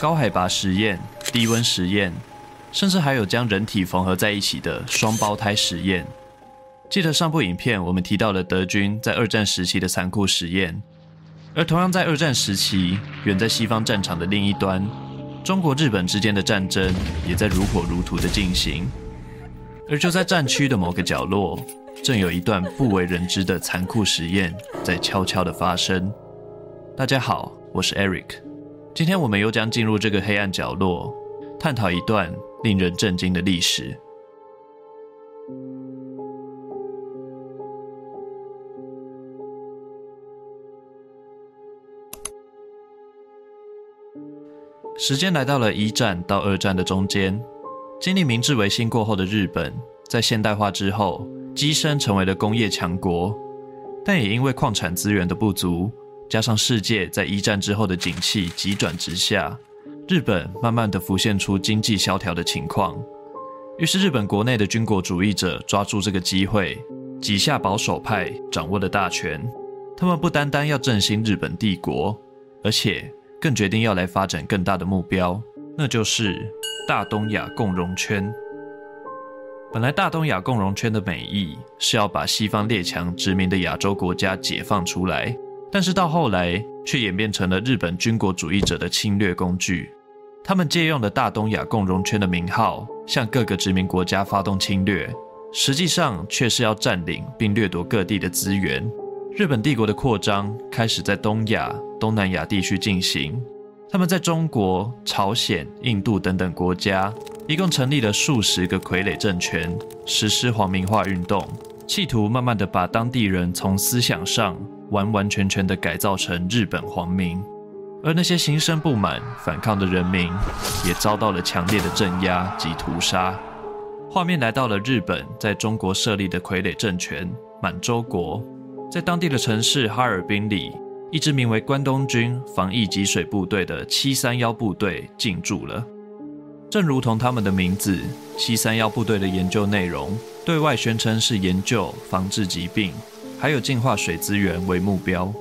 高海拔实验、低温实验，甚至还有将人体缝合在一起的双胞胎实验。记得上部影片我们提到了德军在二战时期的残酷实验，而同样在二战时期，远在西方战场的另一端，中国、日本之间的战争也在如火如荼的进行。而就在战区的某个角落，正有一段不为人知的残酷实验在悄悄的发生。大家好，我是 Eric，今天我们又将进入这个黑暗角落，探讨一段令人震惊的历史。时间来到了一战到二战的中间。经历明治维新过后的日本，在现代化之后，跻身成为了工业强国，但也因为矿产资源的不足，加上世界在一战之后的景气急转直下，日本慢慢的浮现出经济萧条的情况。于是，日本国内的军国主义者抓住这个机会，几下保守派掌握了大权。他们不单单要振兴日本帝国，而且更决定要来发展更大的目标，那就是。大东亚共荣圈，本来大东亚共荣圈的美意是要把西方列强殖民的亚洲国家解放出来，但是到后来却演变成了日本军国主义者的侵略工具。他们借用了大东亚共荣圈的名号，向各个殖民国家发动侵略，实际上却是要占领并掠夺各地的资源。日本帝国的扩张开始在东亚、东南亚地区进行。他们在中国、朝鲜、印度等等国家，一共成立了数十个傀儡政权，实施皇民化运动，企图慢慢的把当地人从思想上完完全全的改造成日本皇民，而那些心生不满、反抗的人民，也遭到了强烈的镇压及屠杀。画面来到了日本在中国设立的傀儡政权满洲国，在当地的城市哈尔滨里。一支名为关东军防疫给水部队的七三幺部队进驻了。正如同他们的名字，七三幺部队的研究内容对外宣称是研究防治疾病，还有净化水资源为目标，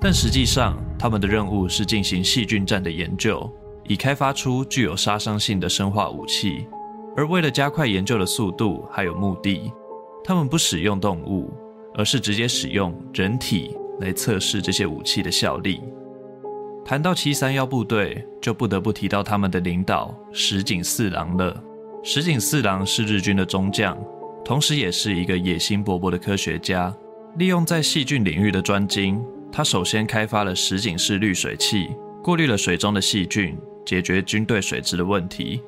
但实际上他们的任务是进行细菌战的研究，以开发出具有杀伤性的生化武器。而为了加快研究的速度还有目的，他们不使用动物，而是直接使用人体。来测试这些武器的效力。谈到七三幺部队，就不得不提到他们的领导石井四郎了。石井四郎是日军的中将，同时也是一个野心勃勃的科学家。利用在细菌领域的专精，他首先开发了石井式滤水器，过滤了水中的细菌，解决军队水质的问题。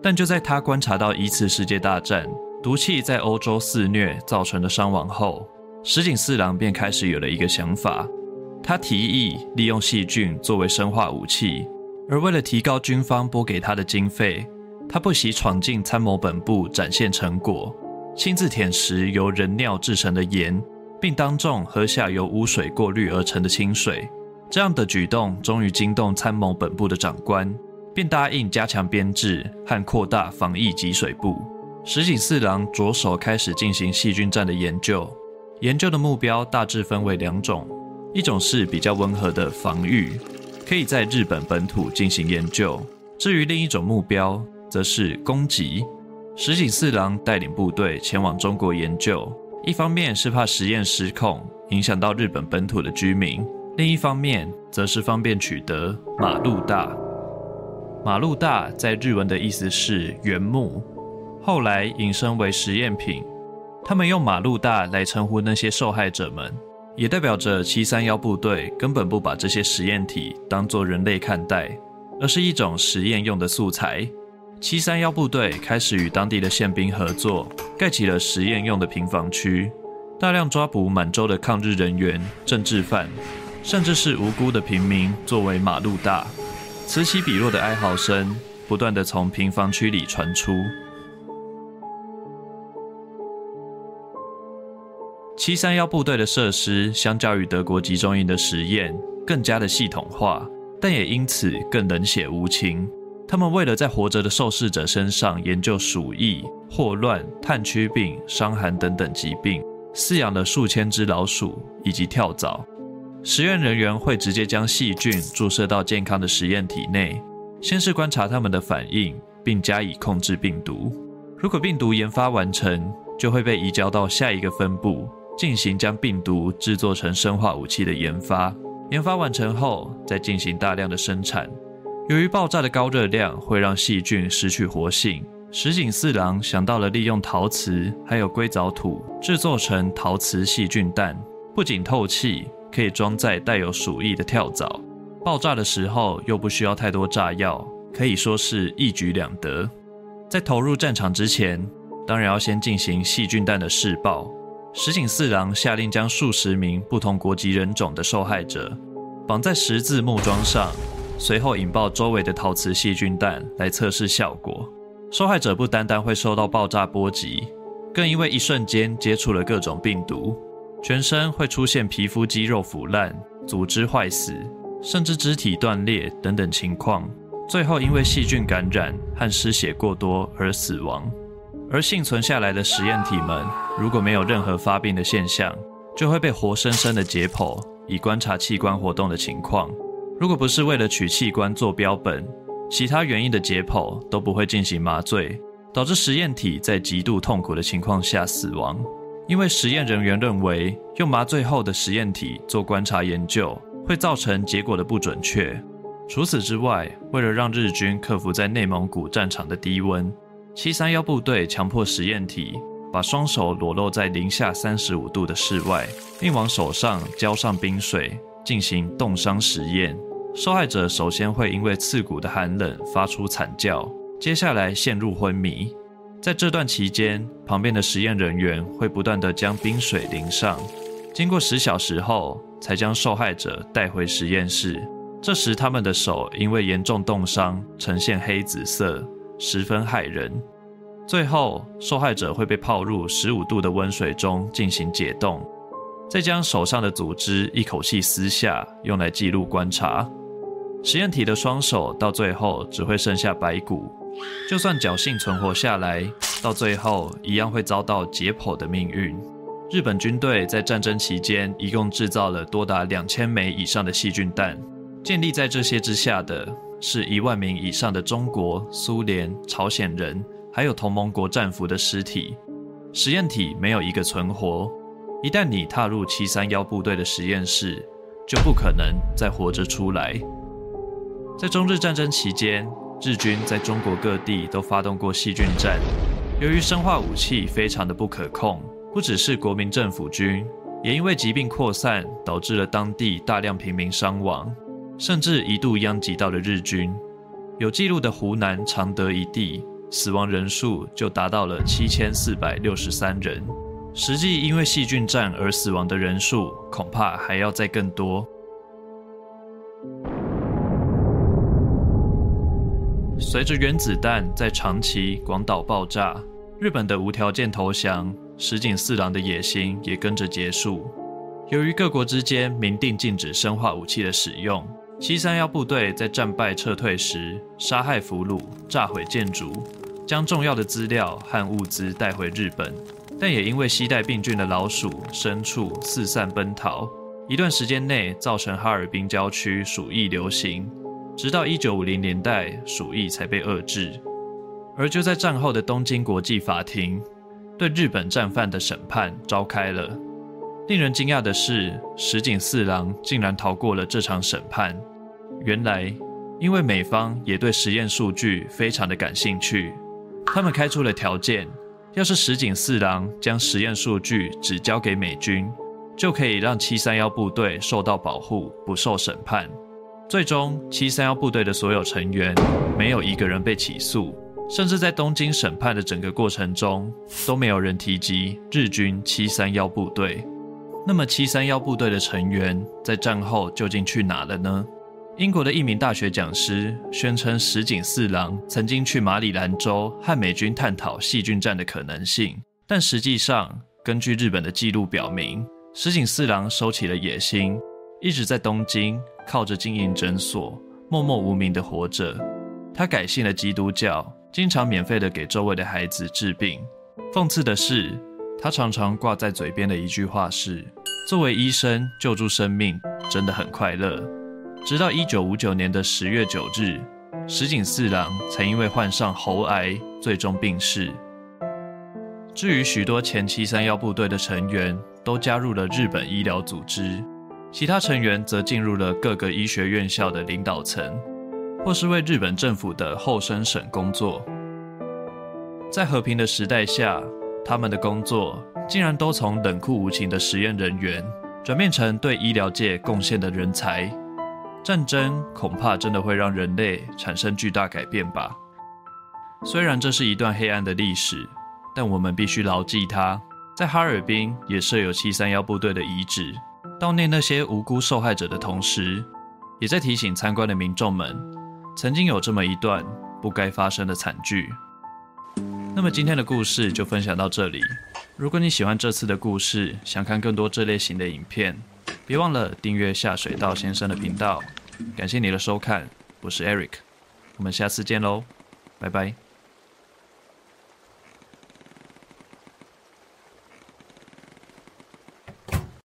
但就在他观察到一次世界大战毒气在欧洲肆虐造成的伤亡后，石井四郎便开始有了一个想法，他提议利用细菌作为生化武器，而为了提高军方拨给他的经费，他不惜闯进参谋本部展现成果，亲自舔食由人尿制成的盐，并当众喝下由污水过滤而成的清水。这样的举动终于惊动参谋本部的长官，便答应加强编制和扩大防疫给水部。石井四郎着手开始进行细菌战的研究。研究的目标大致分为两种，一种是比较温和的防御，可以在日本本土进行研究；至于另一种目标，则是攻击。石井四郎带领部队前往中国研究，一方面是怕实验失控影响到日本本土的居民，另一方面则是方便取得马路大。马路大在日文的意思是原木，后来引申为实验品。他们用马路大来称呼那些受害者们，也代表着七三幺部队根本不把这些实验体当作人类看待，而是一种实验用的素材。七三幺部队开始与当地的宪兵合作，盖起了实验用的平房区，大量抓捕满洲的抗日人员、政治犯，甚至是无辜的平民作为马路大。此起彼落的哀嚎声不断地从平房区里传出。七三幺部队的设施相较于德国集中营的实验更加的系统化，但也因此更冷血无情。他们为了在活着的受试者身上研究鼠疫、霍乱、炭疽病、伤寒等等疾病，饲养了数千只老鼠以及跳蚤。实验人员会直接将细菌注射到健康的实验体内，先是观察他们的反应，并加以控制病毒。如果病毒研发完成，就会被移交到下一个分部，进行将病毒制作成生化武器的研发。研发完成后，再进行大量的生产。由于爆炸的高热量会让细菌失去活性，石井四郎想到了利用陶瓷还有硅藻土制作成陶瓷细菌弹，不仅透气，可以装载带有鼠疫的跳蚤，爆炸的时候又不需要太多炸药，可以说是一举两得。在投入战场之前，当然要先进行细菌弹的试爆。石井四郎下令将数十名不同国籍人种的受害者绑在十字木桩上，随后引爆周围的陶瓷细菌弹来测试效果。受害者不单单会受到爆炸波及，更因为一瞬间接触了各种病毒，全身会出现皮肤肌肉腐烂、组织坏死，甚至肢体断裂等等情况。最后，因为细菌感染和失血过多而死亡。而幸存下来的实验体们，如果没有任何发病的现象，就会被活生生的解剖，以观察器官活动的情况。如果不是为了取器官做标本，其他原因的解剖都不会进行麻醉，导致实验体在极度痛苦的情况下死亡。因为实验人员认为，用麻醉后的实验体做观察研究，会造成结果的不准确。除此之外，为了让日军克服在内蒙古战场的低温，七三幺部队强迫实验体把双手裸露在零下三十五度的室外，并往手上浇上冰水进行冻伤实验。受害者首先会因为刺骨的寒冷发出惨叫，接下来陷入昏迷。在这段期间，旁边的实验人员会不断地将冰水淋上，经过十小时后，才将受害者带回实验室。这时，他们的手因为严重冻伤，呈现黑紫色，十分骇人。最后，受害者会被泡入十五度的温水中进行解冻，再将手上的组织一口气撕下，用来记录观察。实验体的双手到最后只会剩下白骨，就算侥幸存活下来，到最后一样会遭到解剖的命运。日本军队在战争期间一共制造了多达两千枚以上的细菌弹。建立在这些之下的是一万名以上的中国、苏联、朝鲜人，还有同盟国战俘的尸体。实验体没有一个存活。一旦你踏入七三幺部队的实验室，就不可能再活着出来。在中日战争期间，日军在中国各地都发动过细菌战。由于生化武器非常的不可控，不只是国民政府军，也因为疾病扩散，导致了当地大量平民伤亡。甚至一度殃及到了日军。有记录的湖南常德一地，死亡人数就达到了七千四百六十三人。实际因为细菌战而死亡的人数，恐怕还要再更多。随着原子弹在长崎、广岛爆炸，日本的无条件投降，石井四郎的野心也跟着结束。由于各国之间明定禁止生化武器的使用。七三幺部队在战败撤退时，杀害俘虏、炸毁建筑，将重要的资料和物资带回日本，但也因为携带病菌的老鼠、牲畜四散奔逃，一段时间内造成哈尔滨郊区鼠疫流行，直到一九五零年代，鼠疫才被遏制。而就在战后的东京国际法庭，对日本战犯的审判召开了。令人惊讶的是，石井四郎竟然逃过了这场审判。原来，因为美方也对实验数据非常的感兴趣，他们开出了条件：要是石井四郎将实验数据只交给美军，就可以让七三幺部队受到保护，不受审判。最终，七三幺部队的所有成员没有一个人被起诉，甚至在东京审判的整个过程中，都没有人提及日军七三幺部队。那么，七三幺部队的成员在战后究竟去哪了呢？英国的一名大学讲师宣称，石井四郎曾经去马里兰州和美军探讨细菌战的可能性，但实际上，根据日本的记录表明，石井四郎收起了野心，一直在东京靠着经营诊所，默默无名的活着。他改信了基督教，经常免费的给周围的孩子治病。讽刺的是，他常常挂在嘴边的一句话是：“作为医生救助生命真的很快乐。”直到一九五九年的十月九日，石井四郎才因为患上喉癌，最终病逝。至于许多前七三幺部队的成员都加入了日本医疗组织，其他成员则进入了各个医学院校的领导层，或是为日本政府的厚生省工作。在和平的时代下，他们的工作竟然都从冷酷无情的实验人员，转变成对医疗界贡献的人才。战争恐怕真的会让人类产生巨大改变吧。虽然这是一段黑暗的历史，但我们必须牢记它。在哈尔滨也设有七三幺部队的遗址，悼念那些无辜受害者的同时，也在提醒参观的民众们，曾经有这么一段不该发生的惨剧。那么今天的故事就分享到这里。如果你喜欢这次的故事，想看更多这类型的影片，别忘了订阅下水道先生的频道。感谢你的收看，我是 Eric，我们下次见喽，拜拜。